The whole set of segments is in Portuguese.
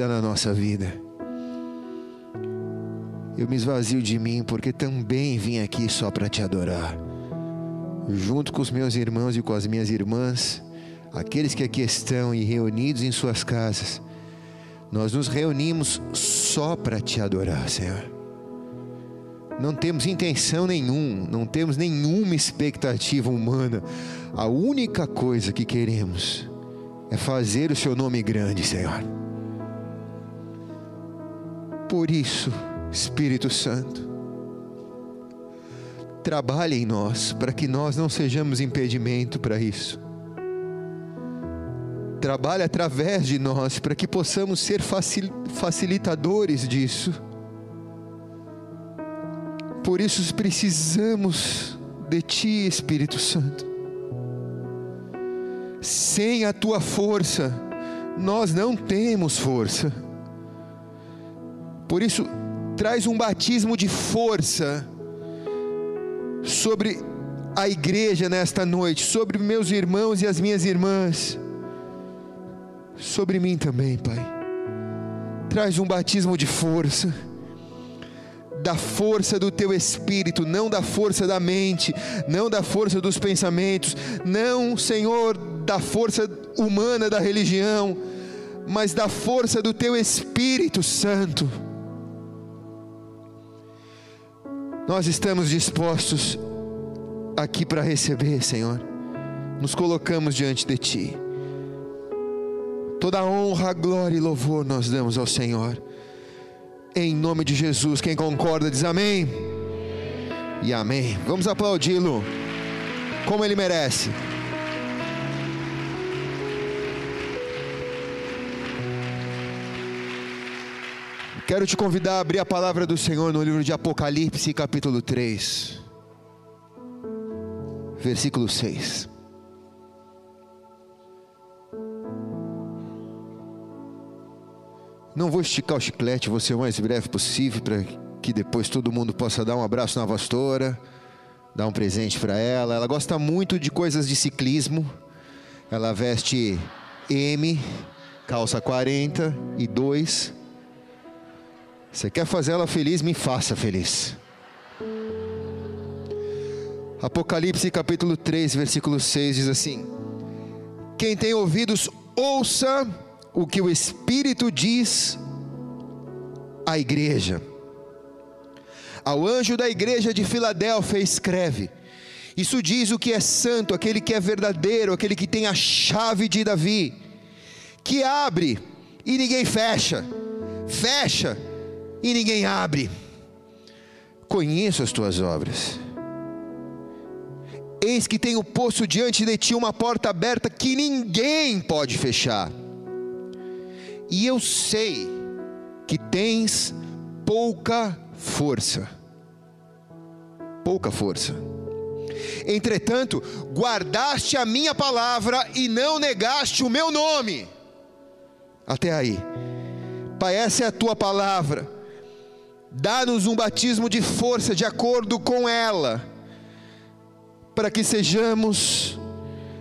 na nossa vida. Eu me esvazio de mim porque também vim aqui só para te adorar. Junto com os meus irmãos e com as minhas irmãs, aqueles que aqui estão e reunidos em suas casas, nós nos reunimos só para te adorar, Senhor. Não temos intenção nenhum, não temos nenhuma expectativa humana. A única coisa que queremos é fazer o seu nome grande, Senhor. Por isso, Espírito Santo, trabalhe em nós para que nós não sejamos impedimento para isso. Trabalhe através de nós para que possamos ser facilitadores disso. Por isso precisamos de Ti, Espírito Santo. Sem a Tua força, nós não temos força. Por isso, traz um batismo de força sobre a igreja nesta noite, sobre meus irmãos e as minhas irmãs, sobre mim também, Pai. Traz um batismo de força, da força do teu espírito, não da força da mente, não da força dos pensamentos, não, Senhor, da força humana da religião, mas da força do teu Espírito Santo Nós estamos dispostos aqui para receber, Senhor. Nos colocamos diante de Ti. Toda honra, glória e louvor nós damos ao Senhor. Em nome de Jesus, quem concorda diz amém. E amém. Vamos aplaudi-lo como ele merece. Quero te convidar a abrir a palavra do Senhor no livro de Apocalipse, capítulo 3, versículo 6. Não vou esticar o chiclete, vou ser o mais breve possível para que depois todo mundo possa dar um abraço na pastora, dar um presente para ela. Ela gosta muito de coisas de ciclismo. Ela veste M, calça 40 e 2 você quer fazer ela feliz? Me faça feliz. Apocalipse capítulo 3, versículo 6 diz assim: Quem tem ouvidos, ouça o que o Espírito diz à igreja. Ao anjo da igreja de Filadélfia escreve: Isso diz o que é santo, aquele que é verdadeiro, aquele que tem a chave de Davi, que abre e ninguém fecha, fecha e ninguém abre. Conheço as tuas obras. Eis que tenho posto diante de ti uma porta aberta que ninguém pode fechar. E eu sei que tens pouca força. Pouca força. Entretanto, guardaste a minha palavra e não negaste o meu nome. Até aí. Pai, essa é a tua palavra Dá-nos um batismo de força de acordo com ela, para que sejamos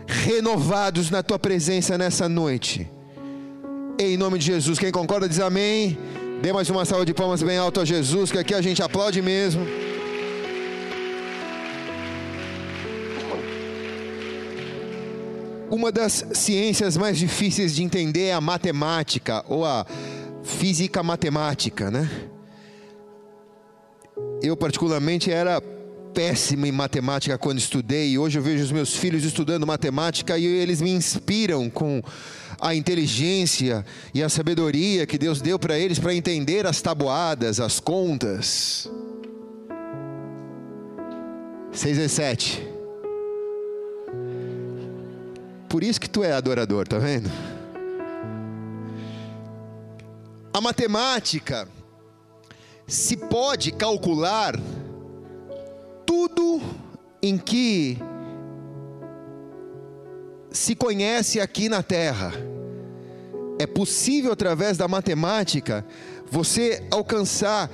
renovados na tua presença nessa noite. Em nome de Jesus, quem concorda diz amém. Dê mais uma salva de palmas bem alto a Jesus, que aqui a gente aplaude mesmo. Uma das ciências mais difíceis de entender é a matemática ou a física matemática, né? Eu, particularmente, era péssimo em matemática quando estudei, e hoje eu vejo os meus filhos estudando matemática e eles me inspiram com a inteligência e a sabedoria que Deus deu para eles para entender as tabuadas, as contas. 6 e 7. Por isso que tu é adorador, tá vendo? A matemática se pode calcular tudo em que se conhece aqui na Terra. É possível, através da matemática, você alcançar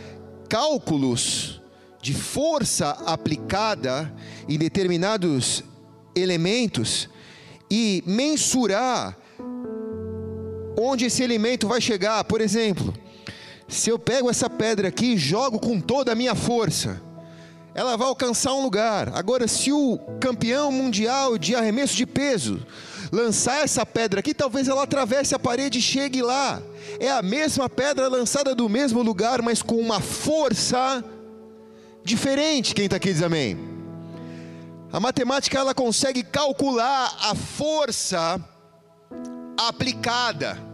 cálculos de força aplicada em determinados elementos e mensurar onde esse alimento vai chegar. Por exemplo, se eu pego essa pedra aqui e jogo com toda a minha força, ela vai alcançar um lugar. Agora, se o campeão mundial de arremesso de peso lançar essa pedra aqui, talvez ela atravesse a parede e chegue lá. É a mesma pedra lançada do mesmo lugar, mas com uma força diferente. Quem está aqui diz amém. A matemática ela consegue calcular a força aplicada.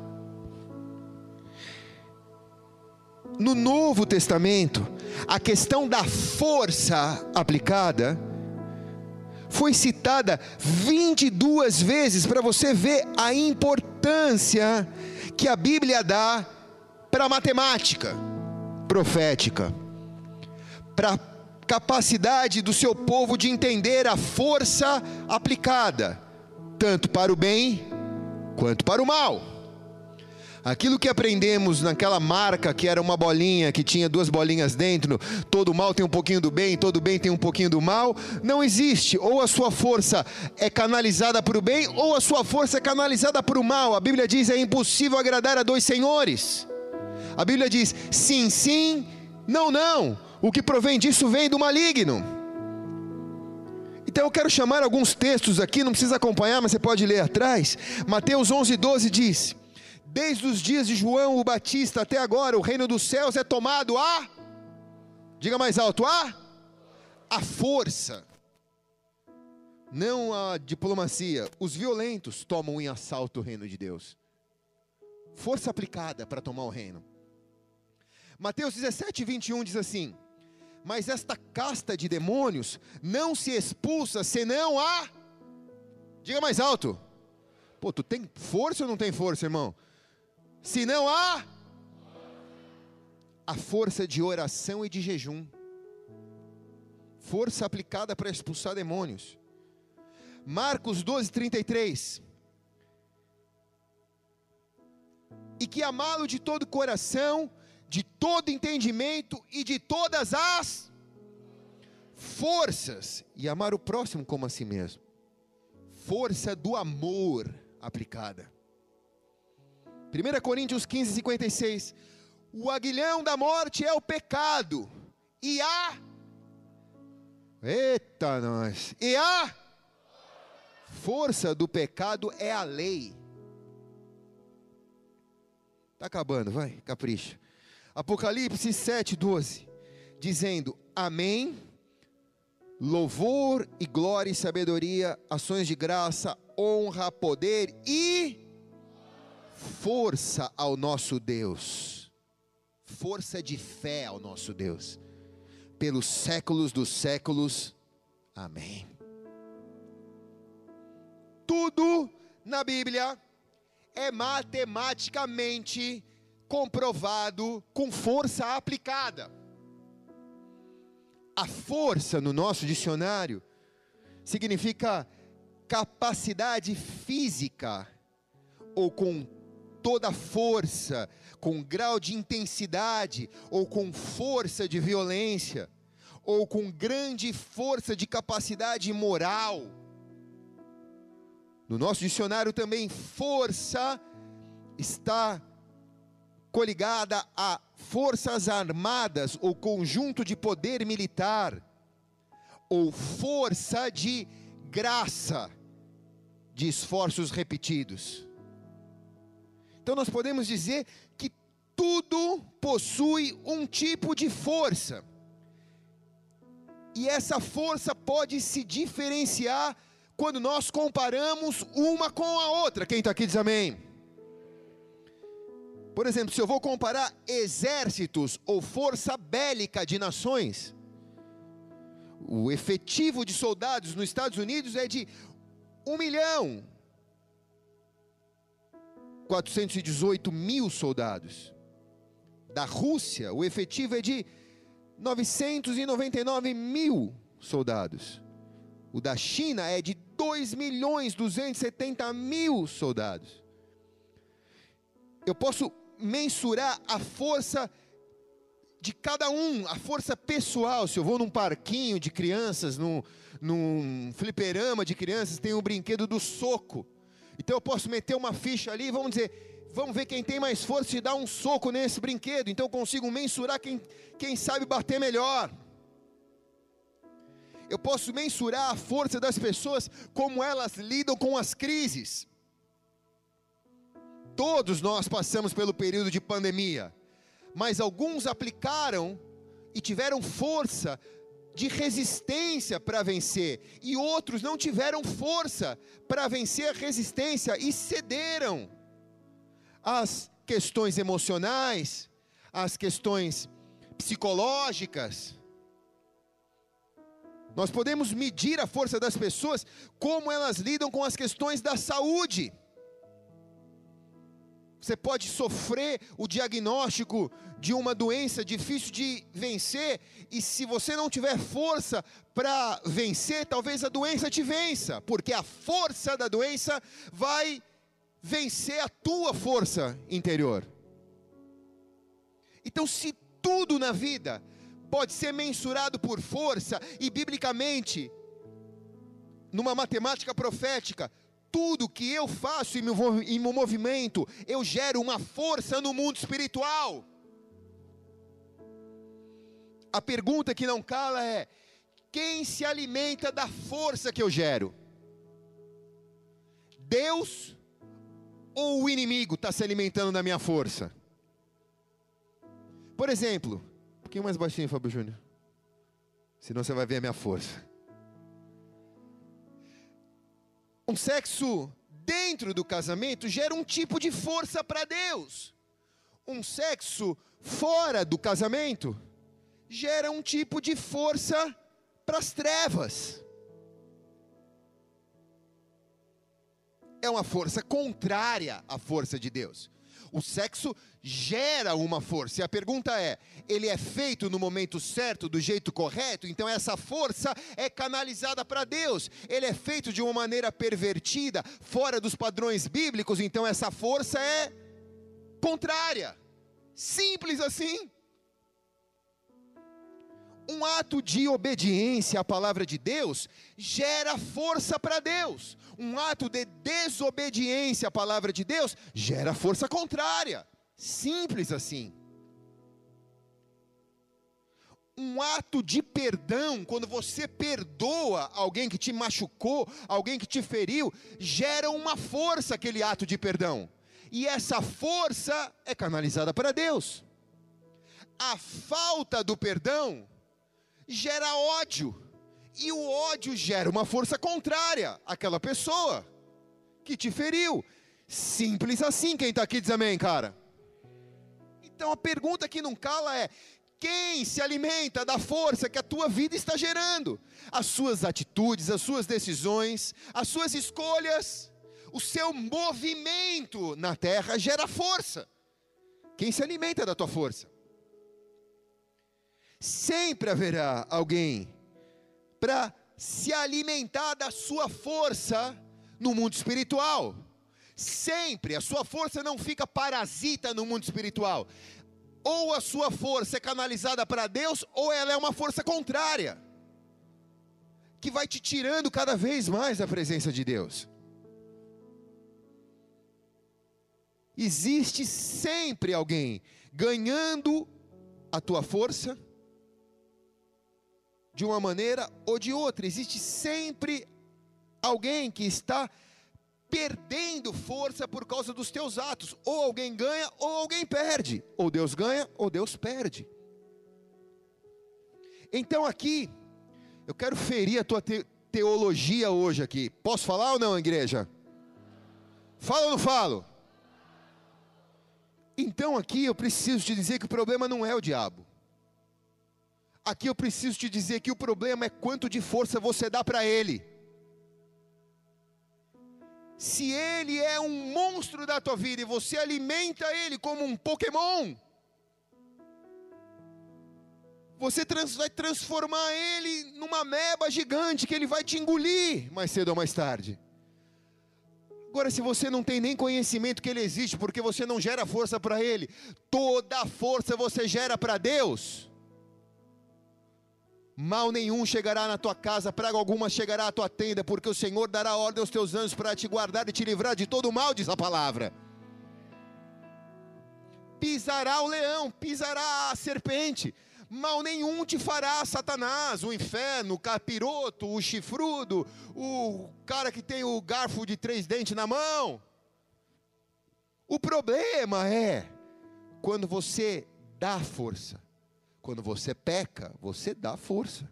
No Novo Testamento, a questão da força aplicada foi citada 22 vezes para você ver a importância que a Bíblia dá para a matemática profética, para a capacidade do seu povo de entender a força aplicada, tanto para o bem quanto para o mal. Aquilo que aprendemos naquela marca que era uma bolinha, que tinha duas bolinhas dentro, todo mal tem um pouquinho do bem, todo bem tem um pouquinho do mal, não existe. Ou a sua força é canalizada para o bem, ou a sua força é canalizada para o mal. A Bíblia diz: é impossível agradar a dois senhores. A Bíblia diz: sim, sim, não, não. O que provém disso vem do maligno. Então eu quero chamar alguns textos aqui, não precisa acompanhar, mas você pode ler atrás. Mateus 11, 12 diz Desde os dias de João o Batista até agora, o reino dos céus é tomado a. Diga mais alto: a. A força. Não a diplomacia. Os violentos tomam em assalto o reino de Deus. Força aplicada para tomar o reino. Mateus 17, 21 diz assim: Mas esta casta de demônios não se expulsa senão a. Diga mais alto. Pô, tu tem força ou não tem força, irmão? Se não há a força de oração e de jejum. Força aplicada para expulsar demônios. Marcos 12, 33. E que amá-lo de todo coração, de todo entendimento e de todas as forças, e amar o próximo como a si mesmo. Força do amor aplicada. 1 Coríntios 15, 56. O aguilhão da morte é o pecado, e a. Eita, nós! E a força do pecado é a lei. Está acabando, vai, capricha. Apocalipse 7, 12. Dizendo: Amém. Louvor e glória e sabedoria, ações de graça, honra, poder e força ao nosso Deus, força de fé ao nosso Deus, pelos séculos dos séculos. Amém. Tudo na Bíblia é matematicamente comprovado com força aplicada. A força no nosso dicionário significa capacidade física ou com toda força, com grau de intensidade, ou com força de violência, ou com grande força de capacidade moral. No nosso dicionário também, força está coligada a forças armadas ou conjunto de poder militar, ou força de graça, de esforços repetidos. Então nós podemos dizer que tudo possui um tipo de força. E essa força pode se diferenciar quando nós comparamos uma com a outra. Quem está aqui diz amém. Por exemplo, se eu vou comparar exércitos ou força bélica de nações, o efetivo de soldados nos Estados Unidos é de um milhão 418 mil soldados. Da Rússia, o efetivo é de 999 mil soldados. O da China é de 2 milhões 270 mil soldados. Eu posso mensurar a força de cada um, a força pessoal. Se eu vou num parquinho de crianças, num, num fliperama de crianças, tem o um brinquedo do soco. Então eu posso meter uma ficha ali, vamos dizer, Vamos ver quem tem mais força e dar um soco nesse brinquedo. Então eu consigo mensurar quem, quem sabe bater melhor. Eu posso mensurar a força das pessoas, como elas lidam com as crises. Todos nós passamos pelo período de pandemia, mas alguns aplicaram e tiveram força de resistência para vencer, e outros não tiveram força para vencer a resistência e cederam às questões emocionais, às questões psicológicas. Nós podemos medir a força das pessoas como elas lidam com as questões da saúde. Você pode sofrer o diagnóstico de uma doença difícil de vencer, e se você não tiver força para vencer, talvez a doença te vença, porque a força da doença vai vencer a tua força interior. Então, se tudo na vida pode ser mensurado por força, e biblicamente, numa matemática profética, tudo que eu faço em meu movimento, eu gero uma força no mundo espiritual. A pergunta que não cala é: quem se alimenta da força que eu gero? Deus ou o inimigo está se alimentando da minha força? Por exemplo, um pouquinho mais baixinho, Fábio Júnior. Senão você vai ver a minha força. Um sexo dentro do casamento gera um tipo de força para Deus. Um sexo fora do casamento gera um tipo de força para as trevas. É uma força contrária à força de Deus. O sexo gera uma força. E a pergunta é: ele é feito no momento certo, do jeito correto? Então essa força é canalizada para Deus. Ele é feito de uma maneira pervertida, fora dos padrões bíblicos, então essa força é contrária. Simples assim. Um ato de obediência à palavra de Deus gera força para Deus. Um ato de desobediência à palavra de Deus gera força contrária. Simples assim. Um ato de perdão, quando você perdoa alguém que te machucou, alguém que te feriu, gera uma força aquele ato de perdão. E essa força é canalizada para Deus. A falta do perdão gera ódio. E o ódio gera uma força contrária àquela pessoa que te feriu. Simples assim. Quem está aqui diz amém, cara. Então a pergunta que não cala é: quem se alimenta da força que a tua vida está gerando? As suas atitudes, as suas decisões, as suas escolhas, o seu movimento na terra gera força. Quem se alimenta da tua força? sempre haverá alguém para se alimentar da sua força no mundo espiritual. Sempre, a sua força não fica parasita no mundo espiritual. Ou a sua força é canalizada para Deus, ou ela é uma força contrária, que vai te tirando cada vez mais da presença de Deus. Existe sempre alguém ganhando a tua força de uma maneira ou de outra. Existe sempre alguém que está perdendo força por causa dos teus atos. Ou alguém ganha ou alguém perde. Ou Deus ganha ou Deus perde. Então aqui, eu quero ferir a tua te teologia hoje aqui. Posso falar ou não, igreja? Fala ou não falo? Então aqui eu preciso te dizer que o problema não é o diabo. Aqui eu preciso te dizer que o problema é quanto de força você dá para ele. Se ele é um monstro da tua vida e você alimenta ele como um Pokémon, você trans, vai transformar ele numa meba gigante que ele vai te engolir mais cedo ou mais tarde. Agora, se você não tem nem conhecimento que ele existe, porque você não gera força para ele, toda a força você gera para Deus. Mal nenhum chegará na tua casa, praga alguma chegará à tua tenda, porque o Senhor dará ordem aos teus anjos para te guardar e te livrar de todo mal, diz a palavra. pisará o leão, pisará a serpente. Mal nenhum te fará, Satanás, o inferno, o capiroto, o chifrudo, o cara que tem o garfo de três dentes na mão. O problema é quando você dá força. Quando você peca, você dá força.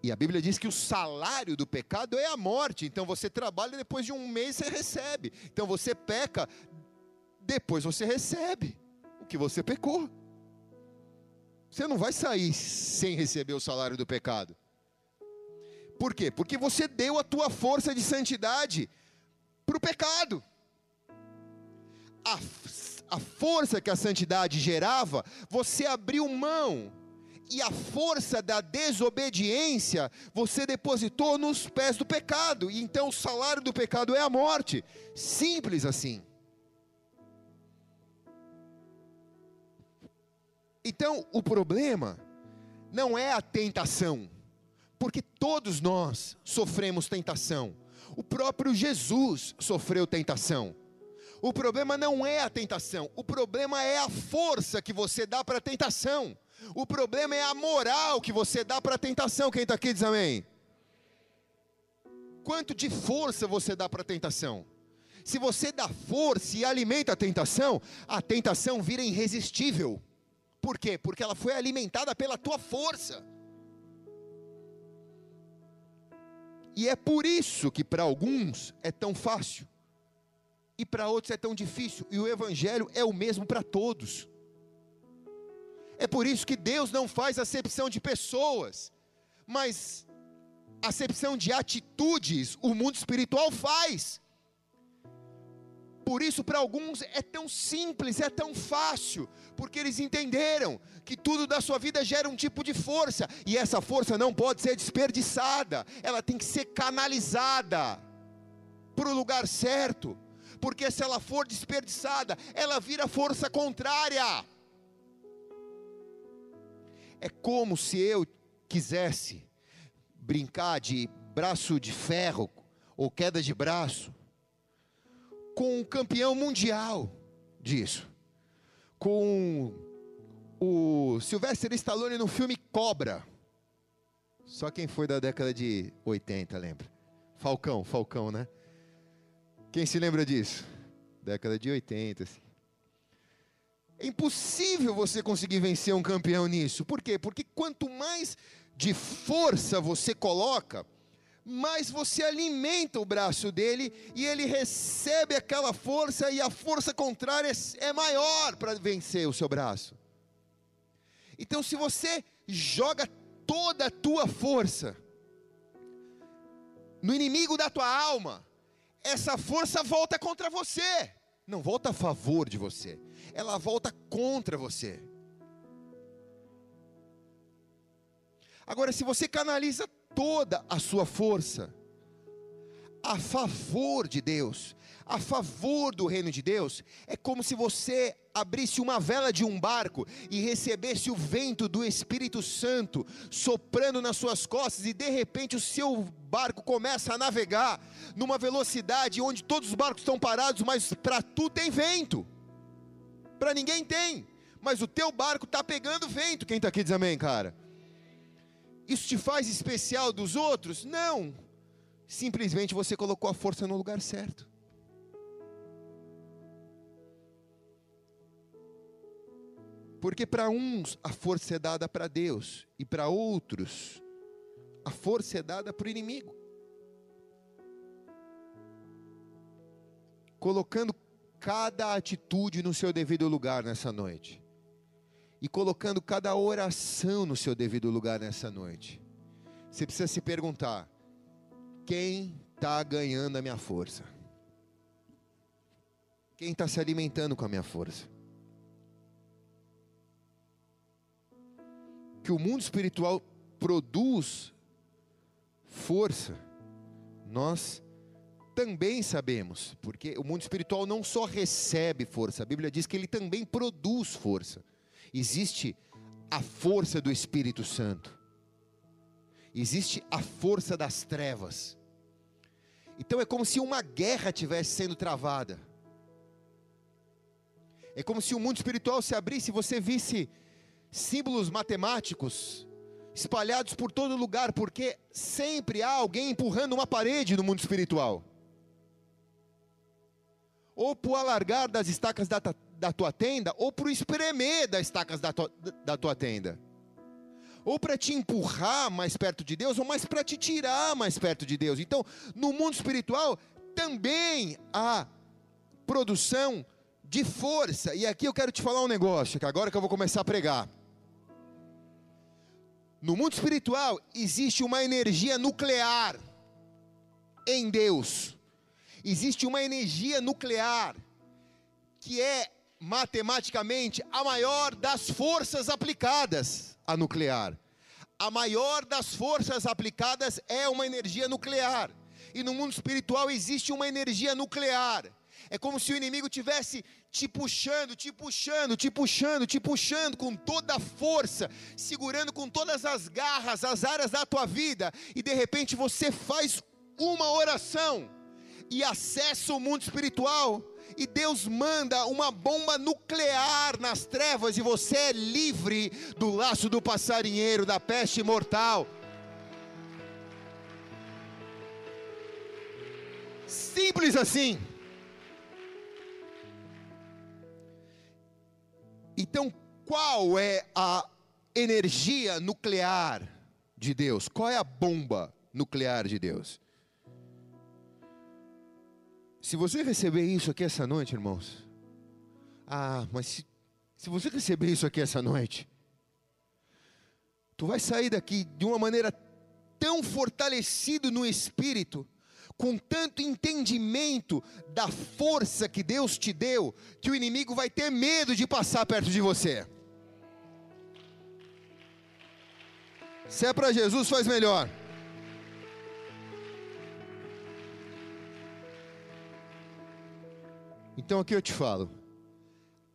E a Bíblia diz que o salário do pecado é a morte. Então você trabalha depois de um mês você recebe. Então você peca, depois você recebe o que você pecou. Você não vai sair sem receber o salário do pecado. Por quê? Porque você deu a tua força de santidade para o pecado. A, a força que a santidade gerava, você abriu mão e a força da desobediência você depositou nos pés do pecado, e então o salário do pecado é a morte. Simples assim. Então, o problema não é a tentação, porque todos nós sofremos tentação. O próprio Jesus sofreu tentação. O problema não é a tentação, o problema é a força que você dá para a tentação. O problema é a moral que você dá para a tentação. Quem está aqui diz amém. Quanto de força você dá para a tentação? Se você dá força e alimenta a tentação, a tentação vira irresistível. Por quê? Porque ela foi alimentada pela tua força. E é por isso que para alguns é tão fácil e para outros é tão difícil, e o evangelho é o mesmo para todos. É por isso que Deus não faz acepção de pessoas, mas acepção de atitudes o mundo espiritual faz. Por isso, para alguns é tão simples, é tão fácil, porque eles entenderam que tudo da sua vida gera um tipo de força, e essa força não pode ser desperdiçada, ela tem que ser canalizada para o lugar certo, porque se ela for desperdiçada, ela vira força contrária. É como se eu quisesse brincar de braço de ferro ou queda de braço com um campeão mundial disso, com o Sylvester Stallone no filme Cobra. Só quem foi da década de 80 lembra? Falcão, Falcão, né? Quem se lembra disso? Década de 80. Assim. É impossível você conseguir vencer um campeão nisso. Por quê? Porque quanto mais de força você coloca, mais você alimenta o braço dele e ele recebe aquela força e a força contrária é maior para vencer o seu braço. Então, se você joga toda a tua força no inimigo da tua alma, essa força volta contra você não volta a favor de você, ela volta contra você. Agora, se você canaliza toda a sua força a favor de Deus, a favor do reino de Deus, é como se você abrisse uma vela de um barco e recebesse o vento do Espírito Santo soprando nas suas costas e de repente o seu barco começa a navegar numa velocidade onde todos os barcos estão parados, mas para tu tem vento. Para ninguém tem, mas o teu barco está pegando vento. Quem está aqui diz amém, cara? Isso te faz especial dos outros? Não. Simplesmente você colocou a força no lugar certo. Porque para uns a força é dada para Deus e para outros a força é dada para o inimigo. Colocando cada atitude no seu devido lugar nessa noite. E colocando cada oração no seu devido lugar nessa noite. Você precisa se perguntar: quem está ganhando a minha força? Quem está se alimentando com a minha força? Que o mundo espiritual produz força, nós também sabemos, porque o mundo espiritual não só recebe força, a Bíblia diz que ele também produz força. Existe a força do Espírito Santo, existe a força das trevas. Então é como se uma guerra tivesse sendo travada. É como se o mundo espiritual se abrisse e você visse símbolos matemáticos espalhados por todo lugar, porque sempre há alguém empurrando uma parede no mundo espiritual. Ou para o alargar das estacas da, da tua tenda, ou para o espremer das estacas da tua, da tua tenda. Ou para te empurrar mais perto de Deus, ou mais para te tirar mais perto de Deus. Então, no mundo espiritual, também há produção de força. E aqui eu quero te falar um negócio, que agora que eu vou começar a pregar. No mundo espiritual existe uma energia nuclear em Deus. Existe uma energia nuclear que é matematicamente a maior das forças aplicadas a nuclear. A maior das forças aplicadas é uma energia nuclear. E no mundo espiritual existe uma energia nuclear. É como se o inimigo tivesse te puxando, te puxando, te puxando, te puxando com toda a força, segurando com todas as garras as áreas da tua vida, e de repente você faz uma oração e acessa o mundo espiritual, e Deus manda uma bomba nuclear nas trevas, e você é livre do laço do passarinheiro, da peste mortal. Simples assim. Então, qual é a energia nuclear de Deus? Qual é a bomba nuclear de Deus? Se você receber isso aqui essa noite, irmãos, ah, mas se, se você receber isso aqui essa noite, tu vai sair daqui de uma maneira tão fortalecido no espírito, com tanto entendimento da força que Deus te deu, que o inimigo vai ter medo de passar perto de você. Se é para Jesus, faz melhor. Então aqui eu te falo.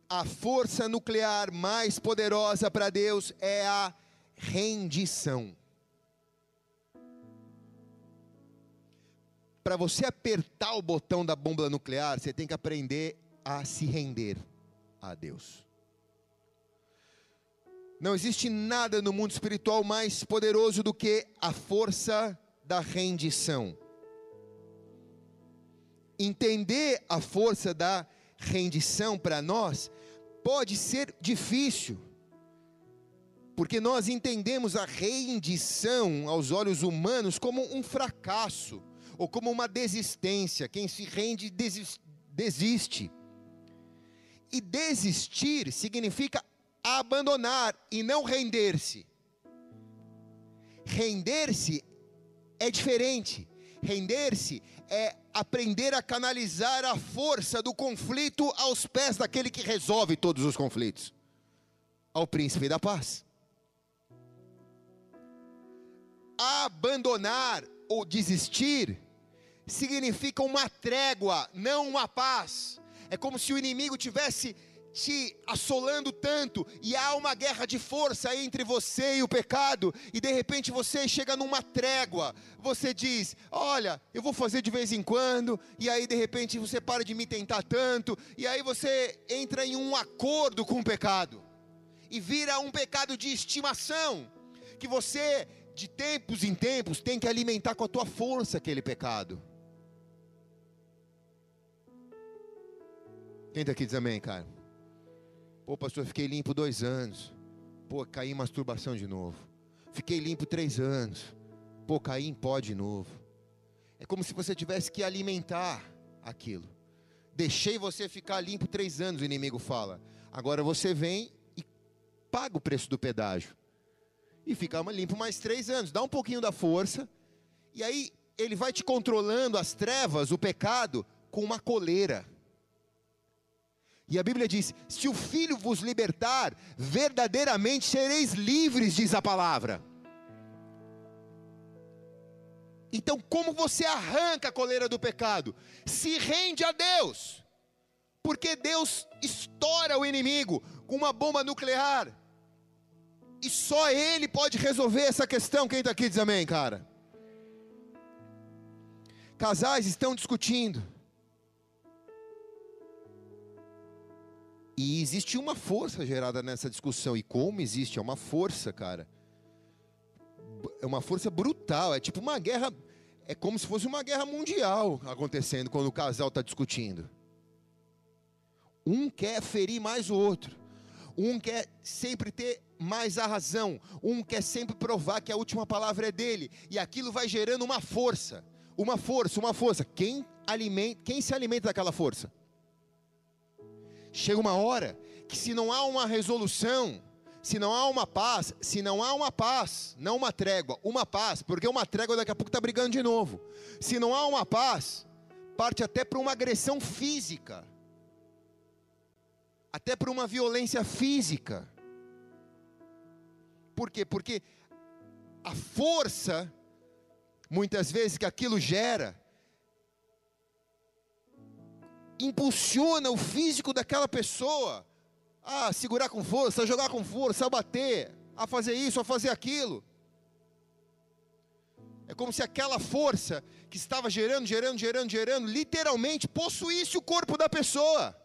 A força nuclear mais poderosa para Deus é a rendição. Para você apertar o botão da bomba nuclear, você tem que aprender a se render a Deus. Não existe nada no mundo espiritual mais poderoso do que a força da rendição. Entender a força da rendição para nós pode ser difícil, porque nós entendemos a rendição aos olhos humanos como um fracasso ou como uma desistência. Quem se rende desiste. E desistir significa abandonar e não render-se. Render-se é diferente. Render-se é aprender a canalizar a força do conflito aos pés daquele que resolve todos os conflitos ao príncipe da paz. Abandonar ou desistir significa uma trégua, não uma paz. É como se o inimigo tivesse te assolando tanto e há uma guerra de força entre você e o pecado, e de repente você chega numa trégua. Você diz: Olha, eu vou fazer de vez em quando, e aí de repente você para de me tentar tanto, e aí você entra em um acordo com o pecado, e vira um pecado de estimação, que você de tempos em tempos tem que alimentar com a tua força aquele pecado. Quem está aqui diz amém, cara? Pô, pastor, fiquei limpo dois anos. Pô, caí em masturbação de novo. Fiquei limpo três anos. Pô, caí em pó de novo. É como se você tivesse que alimentar aquilo. Deixei você ficar limpo três anos, o inimigo fala. Agora você vem e paga o preço do pedágio. E fica limpo mais três anos. Dá um pouquinho da força. E aí ele vai te controlando as trevas, o pecado, com uma coleira. E a Bíblia diz: se o Filho vos libertar, verdadeiramente sereis livres, diz a palavra. Então, como você arranca a coleira do pecado? Se rende a Deus, porque Deus estoura o inimigo com uma bomba nuclear, e só Ele pode resolver essa questão. Quem está aqui diz amém, cara? Casais estão discutindo E existe uma força gerada nessa discussão. E como existe? É uma força, cara. É uma força brutal. É tipo uma guerra. É como se fosse uma guerra mundial acontecendo quando o casal está discutindo. Um quer ferir mais o outro. Um quer sempre ter mais a razão. Um quer sempre provar que a última palavra é dele. E aquilo vai gerando uma força. Uma força, uma força. Quem, alimenta, quem se alimenta daquela força? Chega uma hora que se não há uma resolução, se não há uma paz, se não há uma paz, não uma trégua, uma paz, porque uma trégua daqui a pouco está brigando de novo. Se não há uma paz, parte até para uma agressão física, até para uma violência física. Por quê? Porque a força, muitas vezes, que aquilo gera, impulsiona o físico daquela pessoa a segurar com força, a jogar com força, a bater, a fazer isso, a fazer aquilo. É como se aquela força que estava gerando, gerando, gerando, gerando, literalmente possuísse o corpo da pessoa.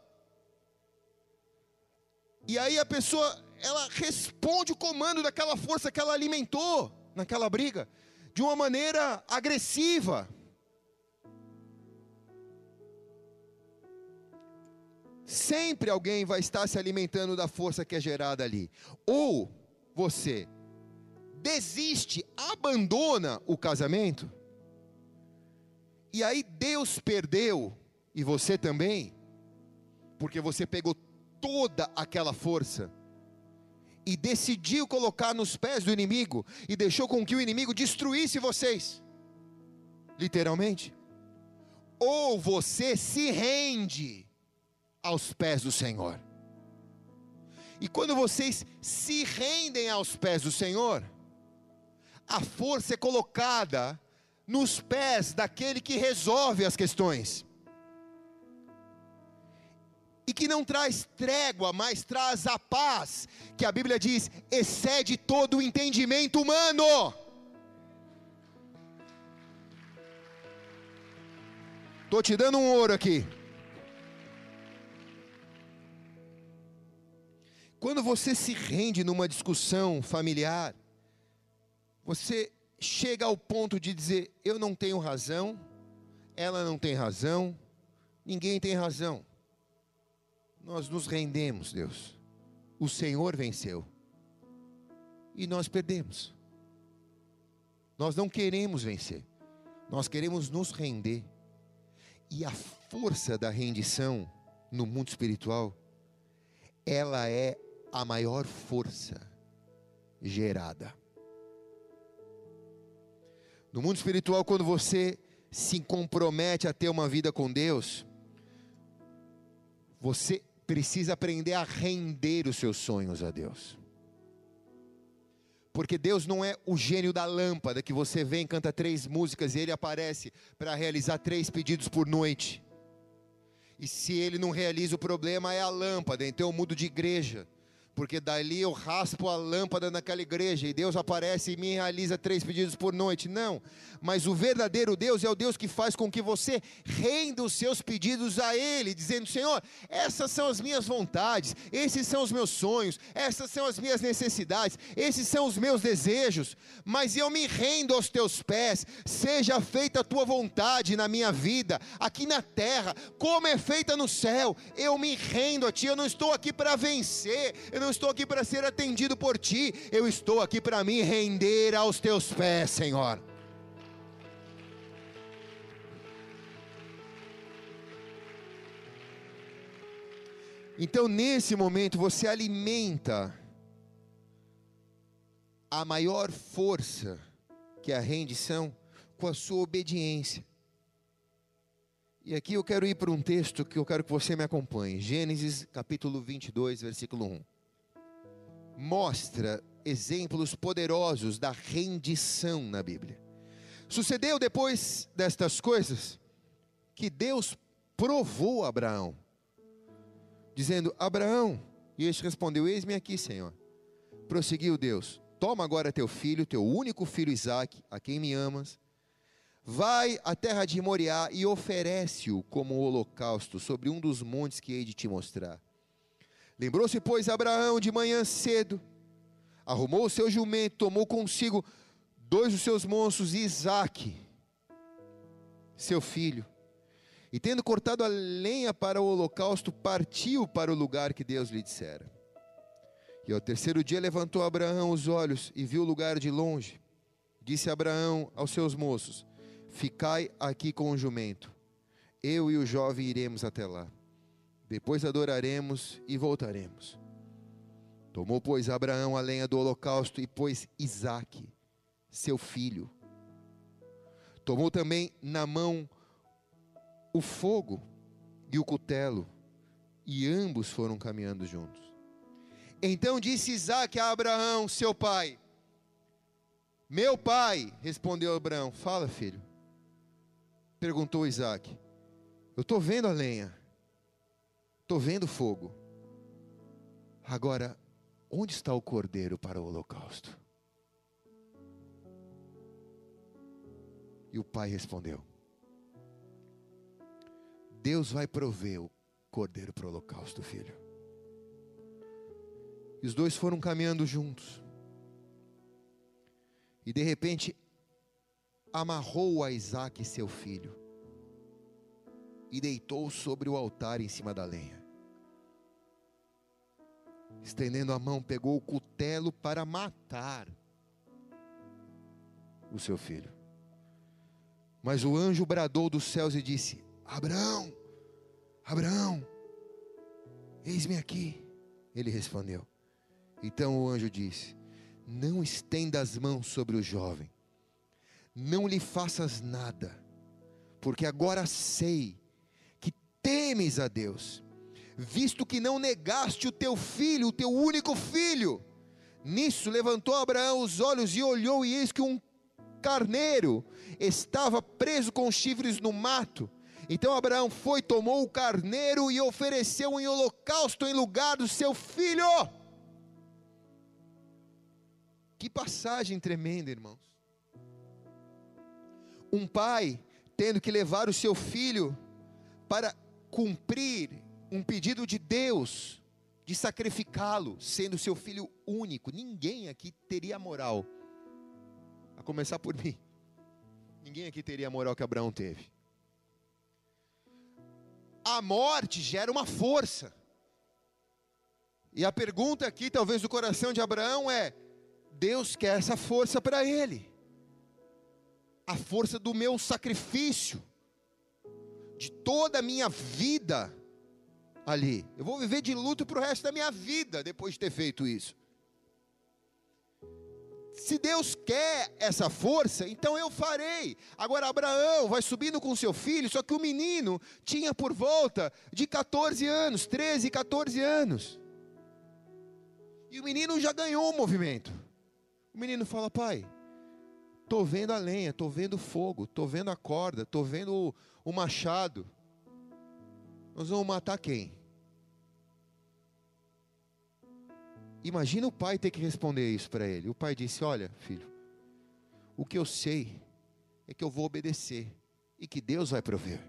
E aí a pessoa, ela responde o comando daquela força que ela alimentou naquela briga, de uma maneira agressiva. Sempre alguém vai estar se alimentando da força que é gerada ali. Ou você desiste, abandona o casamento, e aí Deus perdeu, e você também, porque você pegou toda aquela força e decidiu colocar nos pés do inimigo e deixou com que o inimigo destruísse vocês, literalmente. Ou você se rende aos pés do Senhor. E quando vocês se rendem aos pés do Senhor, a força é colocada nos pés daquele que resolve as questões. E que não traz trégua, mas traz a paz, que a Bíblia diz, excede todo o entendimento humano. Estou te dando um ouro aqui. Quando você se rende numa discussão familiar, você chega ao ponto de dizer: eu não tenho razão, ela não tem razão, ninguém tem razão. Nós nos rendemos, Deus. O Senhor venceu. E nós perdemos. Nós não queremos vencer. Nós queremos nos render. E a força da rendição no mundo espiritual, ela é a maior força gerada. No mundo espiritual, quando você se compromete a ter uma vida com Deus, você precisa aprender a render os seus sonhos a Deus. Porque Deus não é o gênio da lâmpada que você vem, canta três músicas e ele aparece para realizar três pedidos por noite. E se ele não realiza o problema, é a lâmpada, então eu mudo de igreja porque dali eu raspo a lâmpada naquela igreja e Deus aparece e me realiza três pedidos por noite. Não, mas o verdadeiro Deus é o Deus que faz com que você renda os seus pedidos a Ele, dizendo: Senhor, essas são as minhas vontades, esses são os meus sonhos, essas são as minhas necessidades, esses são os meus desejos, mas eu me rendo aos teus pés, seja feita a tua vontade na minha vida, aqui na terra, como é feita no céu, eu me rendo a Ti, eu não estou aqui para vencer, eu não estou aqui para ser atendido por ti, eu estou aqui para me render aos teus pés, Senhor. Então, nesse momento, você alimenta a maior força, que é a rendição, com a sua obediência. E aqui eu quero ir para um texto que eu quero que você me acompanhe. Gênesis capítulo 22, versículo 1 mostra exemplos poderosos da rendição na Bíblia. Sucedeu depois destas coisas que Deus provou Abraão, dizendo: Abraão, e este respondeu: Eis-me aqui, Senhor. Prosseguiu Deus: Toma agora teu filho, teu único filho Isaque, a quem me amas, vai à terra de Moriá e oferece-o como holocausto sobre um dos montes que hei de te mostrar. Lembrou-se, pois, Abraão de manhã cedo, arrumou o seu jumento, tomou consigo dois dos seus monstros e Isaque, seu filho, e tendo cortado a lenha para o holocausto, partiu para o lugar que Deus lhe dissera. E ao terceiro dia levantou Abraão os olhos e viu o lugar de longe. Disse Abraão aos seus moços: Ficai aqui com o jumento, eu e o jovem iremos até lá. Depois adoraremos e voltaremos. Tomou, pois, Abraão a lenha do holocausto e pôs Isaque, seu filho. Tomou também na mão o fogo e o cutelo, e ambos foram caminhando juntos. Então disse Isaque a Abraão, seu pai: Meu pai, respondeu Abraão: Fala, filho. Perguntou Isaque: Eu estou vendo a lenha, estou vendo fogo. Agora, onde está o cordeiro para o holocausto? E o pai respondeu: Deus vai prover o cordeiro para o holocausto, filho. E os dois foram caminhando juntos. E de repente, amarrou a Isaac, seu filho, e deitou sobre o altar em cima da lenha. Estendendo a mão, pegou o cutelo para matar o seu filho. Mas o anjo bradou dos céus e disse: Abraão, Abraão, eis-me aqui. Ele respondeu. Então o anjo disse: Não estenda as mãos sobre o jovem, não lhe faças nada, porque agora sei que temes a Deus, visto que não negaste o teu filho, o teu único filho. Nisso levantou Abraão os olhos e olhou, e eis que um carneiro estava preso com chifres no mato. Então Abraão foi, tomou o carneiro e ofereceu em holocausto em lugar do seu filho. Que passagem tremenda, irmãos. Um pai tendo que levar o seu filho para cumprir um pedido de Deus de sacrificá-lo, sendo seu filho único. Ninguém aqui teria moral, a começar por mim. Ninguém aqui teria a moral que Abraão teve a morte gera uma força. E a pergunta aqui, talvez do coração de Abraão, é: Deus quer essa força para ele, a força do meu sacrifício, de toda a minha vida ali. Eu vou viver de luto para o resto da minha vida depois de ter feito isso. Se Deus quer essa força, então eu farei. Agora, Abraão vai subindo com seu filho, só que o menino tinha por volta de 14 anos, 13, 14 anos. E o menino já ganhou o movimento. O menino fala: Pai, estou vendo a lenha, estou vendo o fogo, estou vendo a corda, estou vendo o, o machado. Nós vamos matar quem? Imagina o pai ter que responder isso para ele. O pai disse: Olha, filho, o que eu sei é que eu vou obedecer e que Deus vai prover.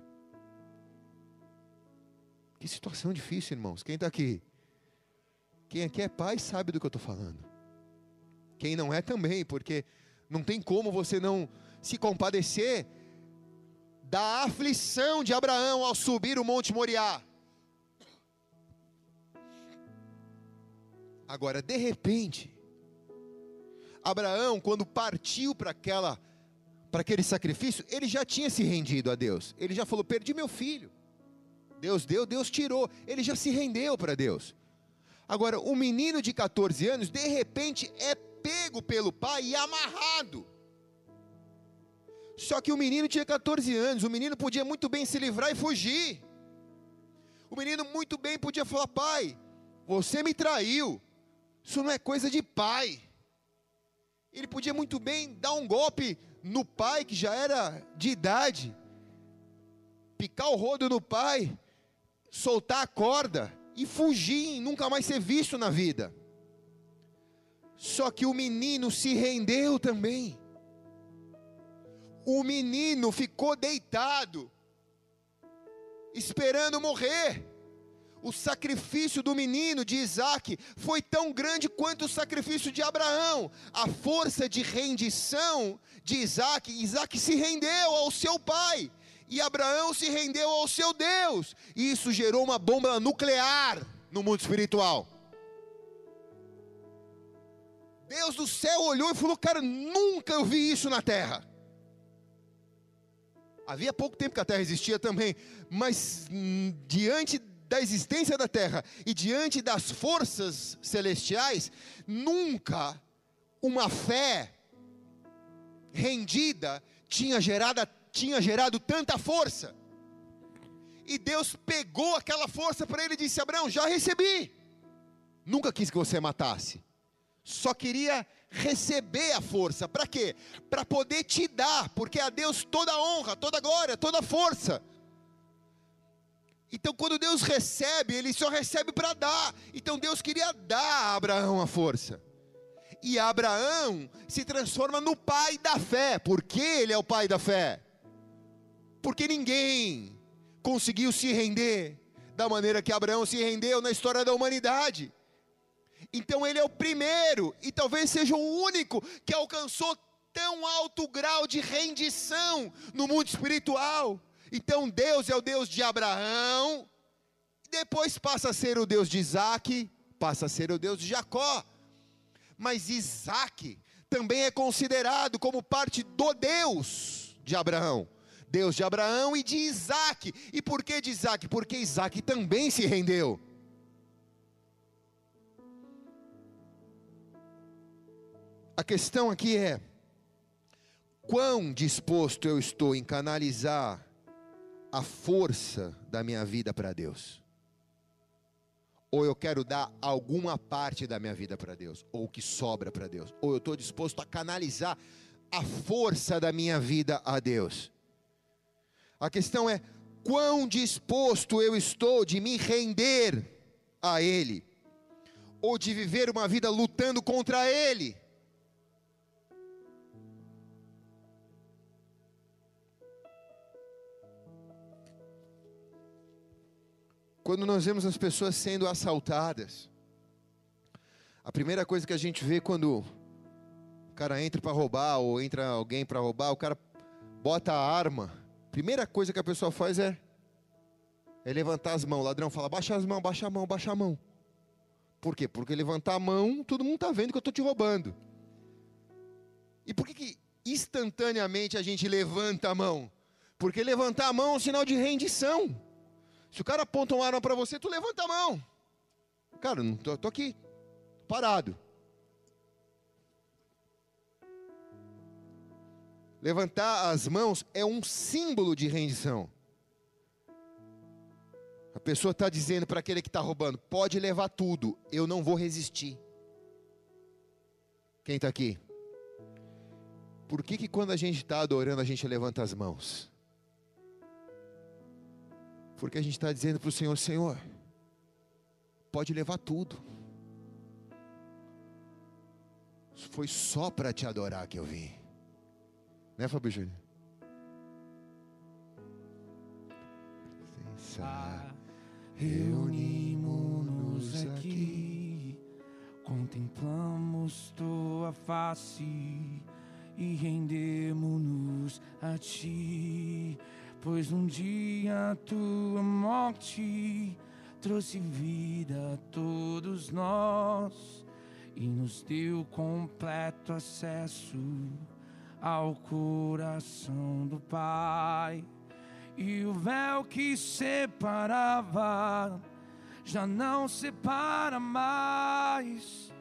Que situação difícil, irmãos. Quem está aqui? Quem aqui é pai sabe do que eu estou falando. Quem não é também, porque não tem como você não se compadecer da aflição de Abraão ao subir o Monte Moriá. Agora, de repente, Abraão, quando partiu para aquela para aquele sacrifício, ele já tinha se rendido a Deus. Ele já falou: "Perdi meu filho". Deus deu, Deus tirou. Ele já se rendeu para Deus. Agora, um menino de 14 anos, de repente, é pego pelo pai e amarrado. Só que o menino tinha 14 anos, o menino podia muito bem se livrar e fugir. O menino muito bem podia falar: "Pai, você me traiu. Isso não é coisa de pai. Ele podia muito bem dar um golpe no pai, que já era de idade, picar o rodo no pai, soltar a corda e fugir, e nunca mais ser visto na vida. Só que o menino se rendeu também. O menino ficou deitado, esperando morrer. o sacrifício do menino de Isaac foi tão grande quanto o sacrifício de Abraão. A força de rendição de Isaac, Isaac se rendeu ao seu pai, e Abraão se rendeu ao seu Deus, e isso gerou uma bomba nuclear no mundo espiritual. Deus do céu olhou e falou: Cara, nunca eu vi isso na terra. Havia pouco tempo que a terra existia também, mas hum, diante da existência da terra e diante das forças celestiais, nunca uma fé rendida tinha gerado, tinha gerado tanta força. E Deus pegou aquela força para ele e disse: Abraão, já recebi. Nunca quis que você matasse. Só queria receber a força. Para quê? Para poder te dar, porque a Deus toda honra, toda glória, toda força. Então, quando Deus recebe, Ele só recebe para dar. Então, Deus queria dar a Abraão a força. E Abraão se transforma no pai da fé. Por que ele é o pai da fé? Porque ninguém conseguiu se render da maneira que Abraão se rendeu na história da humanidade. Então ele é o primeiro e talvez seja o único que alcançou tão alto grau de rendição no mundo espiritual. Então Deus é o Deus de Abraão, depois passa a ser o Deus de Isaac, passa a ser o Deus de Jacó. Mas Isaac também é considerado como parte do Deus de Abraão. Deus de Abraão e de Isaac. E por que de Isaac? Porque Isaac também se rendeu. A questão aqui é: quão disposto eu estou em canalizar a força da minha vida para Deus? Ou eu quero dar alguma parte da minha vida para Deus, ou o que sobra para Deus, ou eu estou disposto a canalizar a força da minha vida a Deus. A questão é: quão disposto eu estou de me render a Ele, ou de viver uma vida lutando contra Ele? Quando nós vemos as pessoas sendo assaltadas, a primeira coisa que a gente vê quando o cara entra para roubar ou entra alguém para roubar, o cara bota a arma. Primeira coisa que a pessoa faz é, é levantar as mãos. O ladrão fala: baixa as mãos, baixa a mão, baixa a mão. Por quê? Porque levantar a mão, todo mundo está vendo que eu estou te roubando. E por que, que instantaneamente a gente levanta a mão? Porque levantar a mão é um sinal de rendição. Se o cara aponta uma arma para você, tu levanta a mão. Cara, não tô, tô aqui, parado. Levantar as mãos é um símbolo de rendição. A pessoa está dizendo para aquele que está roubando: pode levar tudo, eu não vou resistir. Quem está aqui? Por que, que quando a gente está adorando, a gente levanta as mãos? Porque a gente está dizendo para o Senhor: Senhor, pode levar tudo. Foi só para te adorar que eu vim. Né, Fábio Júnior? Ah, Reunimos-nos aqui, contemplamos tua face e rendemos-nos a ti Pois um dia tua morte trouxe vida a todos nós e nos deu completo acesso ao coração do Pai. E o véu que separava já não separa mais.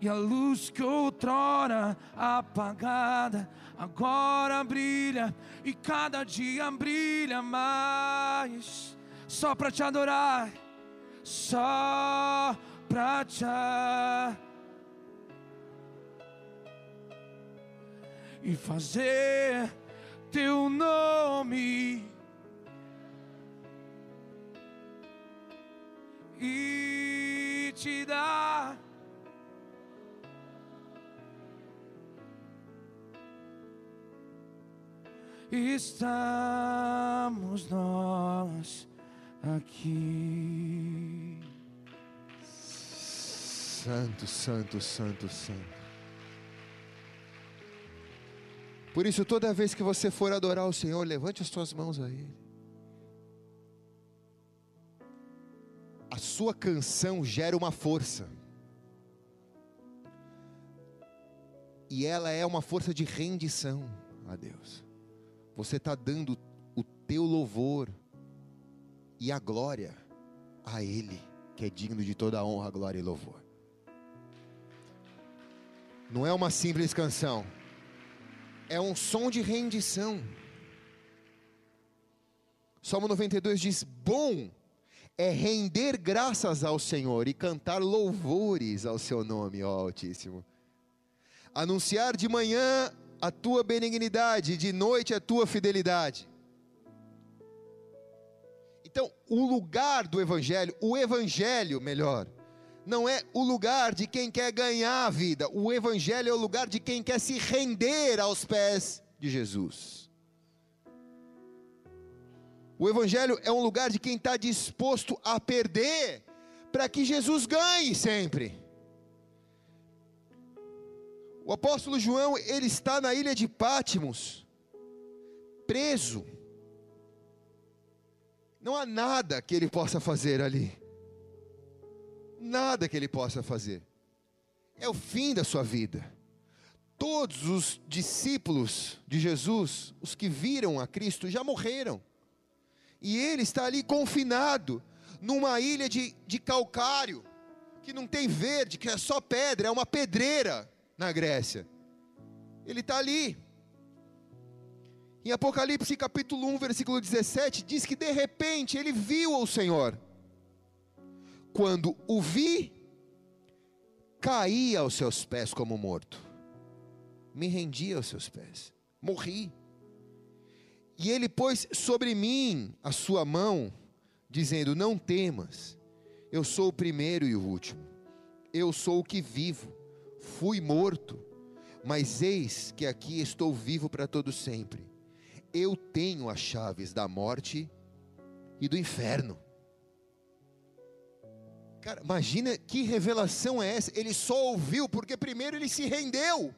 E a luz que outrora apagada agora brilha e cada dia brilha mais. Só para te adorar, só para te e fazer teu nome e te dar estamos nós aqui. Santo, santo, santo, santo. Por isso, toda vez que você for adorar o Senhor, levante as suas mãos a Ele. A sua canção gera uma força. E ela é uma força de rendição a Deus. Você está dando o teu louvor e a glória a Ele, que é digno de toda honra, glória e louvor. Não é uma simples canção, é um som de rendição. Salmo 92 diz: Bom é render graças ao Senhor e cantar louvores ao seu nome, ó Altíssimo. Anunciar de manhã a tua benignidade, de noite a tua fidelidade. Então, o lugar do Evangelho, o Evangelho, melhor, não é o lugar de quem quer ganhar a vida, o Evangelho é o lugar de quem quer se render aos pés de Jesus. O Evangelho é um lugar de quem está disposto a perder, para que Jesus ganhe sempre. O apóstolo João, ele está na ilha de Pátimos, preso. Não há nada que ele possa fazer ali. Nada que ele possa fazer. É o fim da sua vida. Todos os discípulos de Jesus, os que viram a Cristo, já morreram. E ele está ali confinado, numa ilha de, de calcário, que não tem verde, que é só pedra, é uma pedreira na Grécia. Ele está ali. Em Apocalipse capítulo 1, versículo 17, diz que de repente ele viu o Senhor. Quando o vi, caí aos seus pés como morto. Me rendi aos seus pés. Morri. E ele pôs sobre mim a sua mão, dizendo: Não temas, eu sou o primeiro e o último. Eu sou o que vivo fui morto, mas eis que aqui estou vivo para todo sempre. Eu tenho as chaves da morte e do inferno. Cara, imagina que revelação é essa? Ele só ouviu porque primeiro ele se rendeu.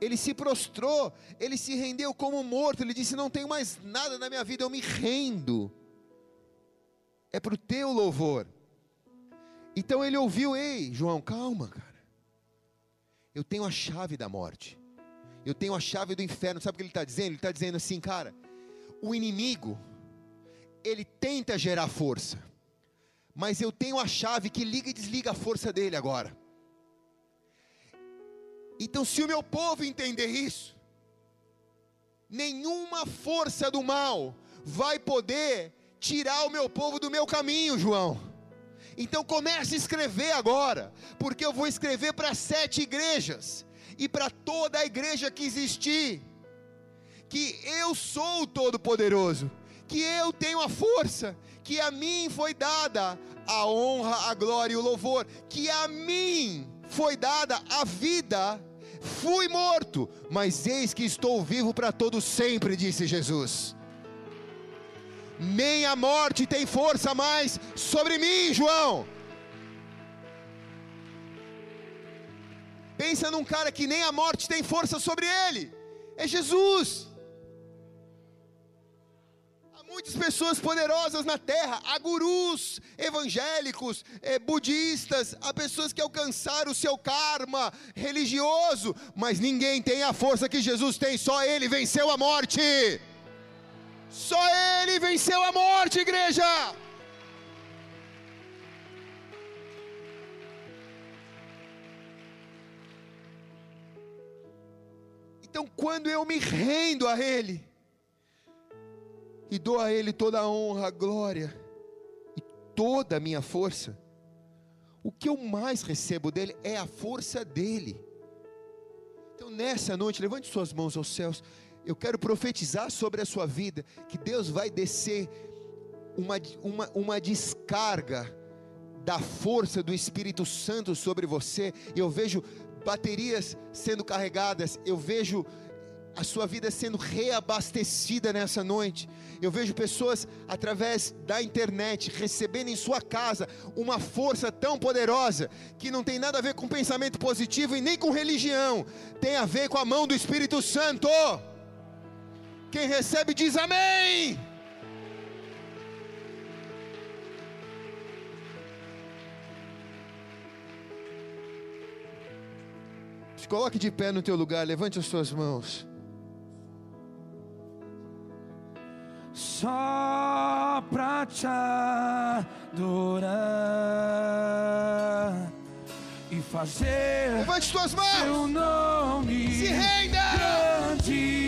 Ele se prostrou, ele se rendeu como morto. Ele disse: Não tenho mais nada na minha vida, eu me rendo. É para o teu louvor. Então ele ouviu: Ei, João, calma, cara. Eu tenho a chave da morte. Eu tenho a chave do inferno. Sabe o que ele está dizendo? Ele está dizendo assim, cara. O inimigo, ele tenta gerar força. Mas eu tenho a chave que liga e desliga a força dele agora. Então, se o meu povo entender isso, nenhuma força do mal vai poder tirar o meu povo do meu caminho, João. Então comece a escrever agora, porque eu vou escrever para sete igrejas e para toda a igreja que existir, que eu sou o Todo-Poderoso, que eu tenho a força, que a mim foi dada a honra, a glória e o louvor, que a mim foi dada a vida. Fui morto, mas eis que estou vivo para todo sempre, disse Jesus nem a morte tem força mais sobre mim, João. Pensa num cara que nem a morte tem força sobre ele, é Jesus. Há muitas pessoas poderosas na terra, há gurus evangélicos, é, budistas, há pessoas que alcançaram o seu karma religioso, mas ninguém tem a força que Jesus tem, só ele venceu a morte. Só Ele venceu a morte, igreja. Então, quando eu me rendo a Ele, e dou a Ele toda a honra, a glória, e toda a minha força, o que eu mais recebo dele é a força dele. Então, nessa noite, levante suas mãos aos céus eu quero profetizar sobre a sua vida que Deus vai descer uma, uma, uma descarga da força do Espírito Santo sobre você. Eu vejo baterias sendo carregadas, eu vejo a sua vida sendo reabastecida nessa noite. Eu vejo pessoas através da internet recebendo em sua casa uma força tão poderosa que não tem nada a ver com pensamento positivo e nem com religião, tem a ver com a mão do Espírito Santo. Quem recebe diz amém. Se coloque de pé no teu lugar, levante as suas mãos. só pra te adorar e fazer Levante suas teu mãos. nome Se renda. grande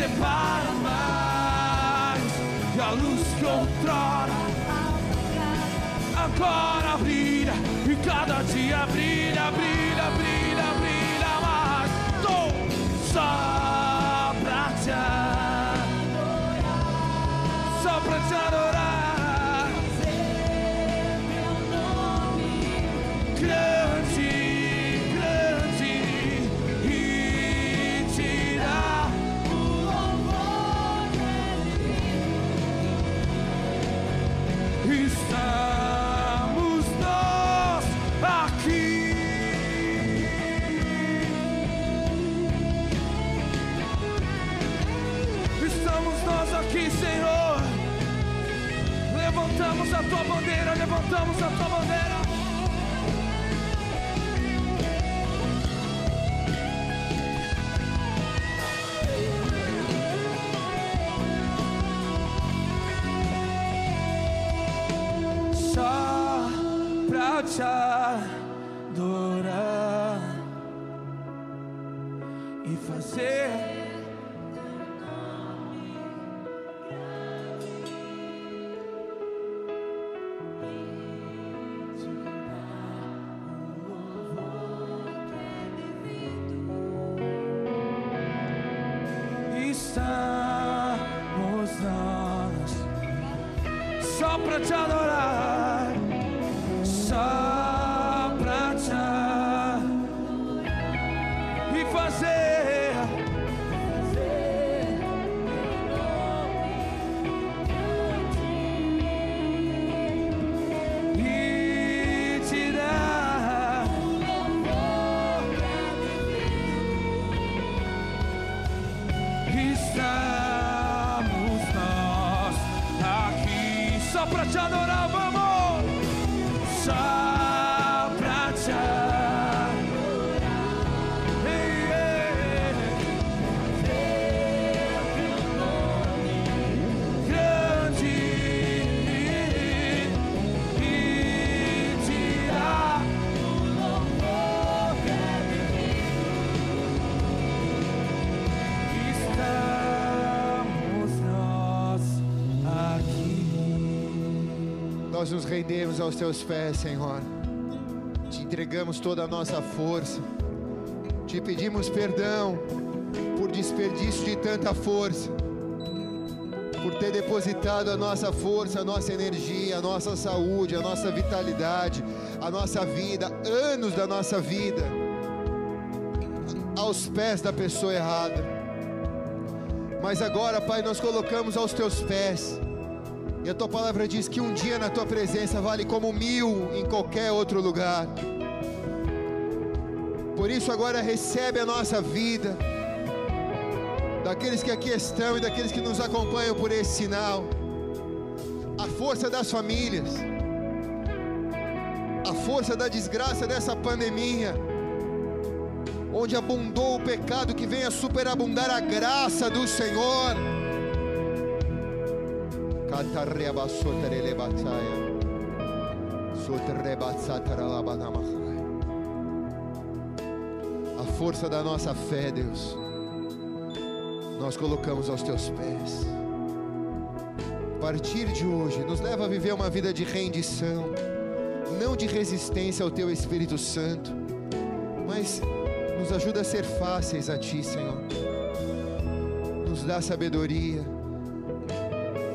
separa mais. E a luz que outrora Agora brilha E cada dia brilha, brilha, brilha, brilha mais. Tô só levantamos a tua bandeira. só pra te adorar e fazer rendemos aos teus pés, Senhor. Te entregamos toda a nossa força. Te pedimos perdão por desperdício de tanta força. Por ter depositado a nossa força, a nossa energia, a nossa saúde, a nossa vitalidade, a nossa vida, anos da nossa vida, aos pés da pessoa errada. Mas agora, Pai, nós colocamos aos teus pés. A tua palavra diz que um dia na tua presença vale como mil em qualquer outro lugar. Por isso, agora recebe a nossa vida, daqueles que aqui estão e daqueles que nos acompanham por esse sinal, a força das famílias, a força da desgraça dessa pandemia onde abundou o pecado, que venha superabundar a graça do Senhor. A força da nossa fé, Deus, nós colocamos aos teus pés. A partir de hoje, nos leva a viver uma vida de rendição, não de resistência ao teu Espírito Santo, mas nos ajuda a ser fáceis a Ti, Senhor. Nos dá sabedoria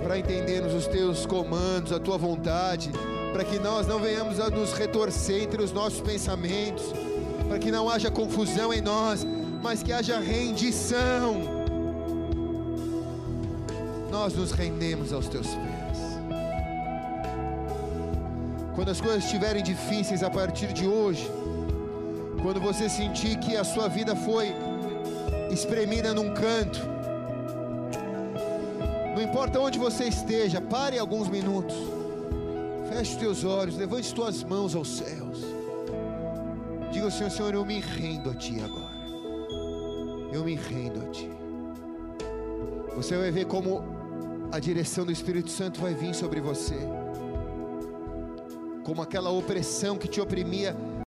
para entendermos os Teus comandos, a Tua vontade, para que nós não venhamos a nos retorcer entre os nossos pensamentos, para que não haja confusão em nós, mas que haja rendição. Nós nos rendemos aos Teus pés. Quando as coisas estiverem difíceis a partir de hoje, quando você sentir que a sua vida foi espremida num canto, importa onde você esteja, pare alguns minutos, feche os teus olhos, levante as tuas mãos aos céus, diga ao Senhor: Senhor, eu me rendo a Ti agora, eu me rendo a Ti. Você vai ver como a direção do Espírito Santo vai vir sobre você, como aquela opressão que te oprimia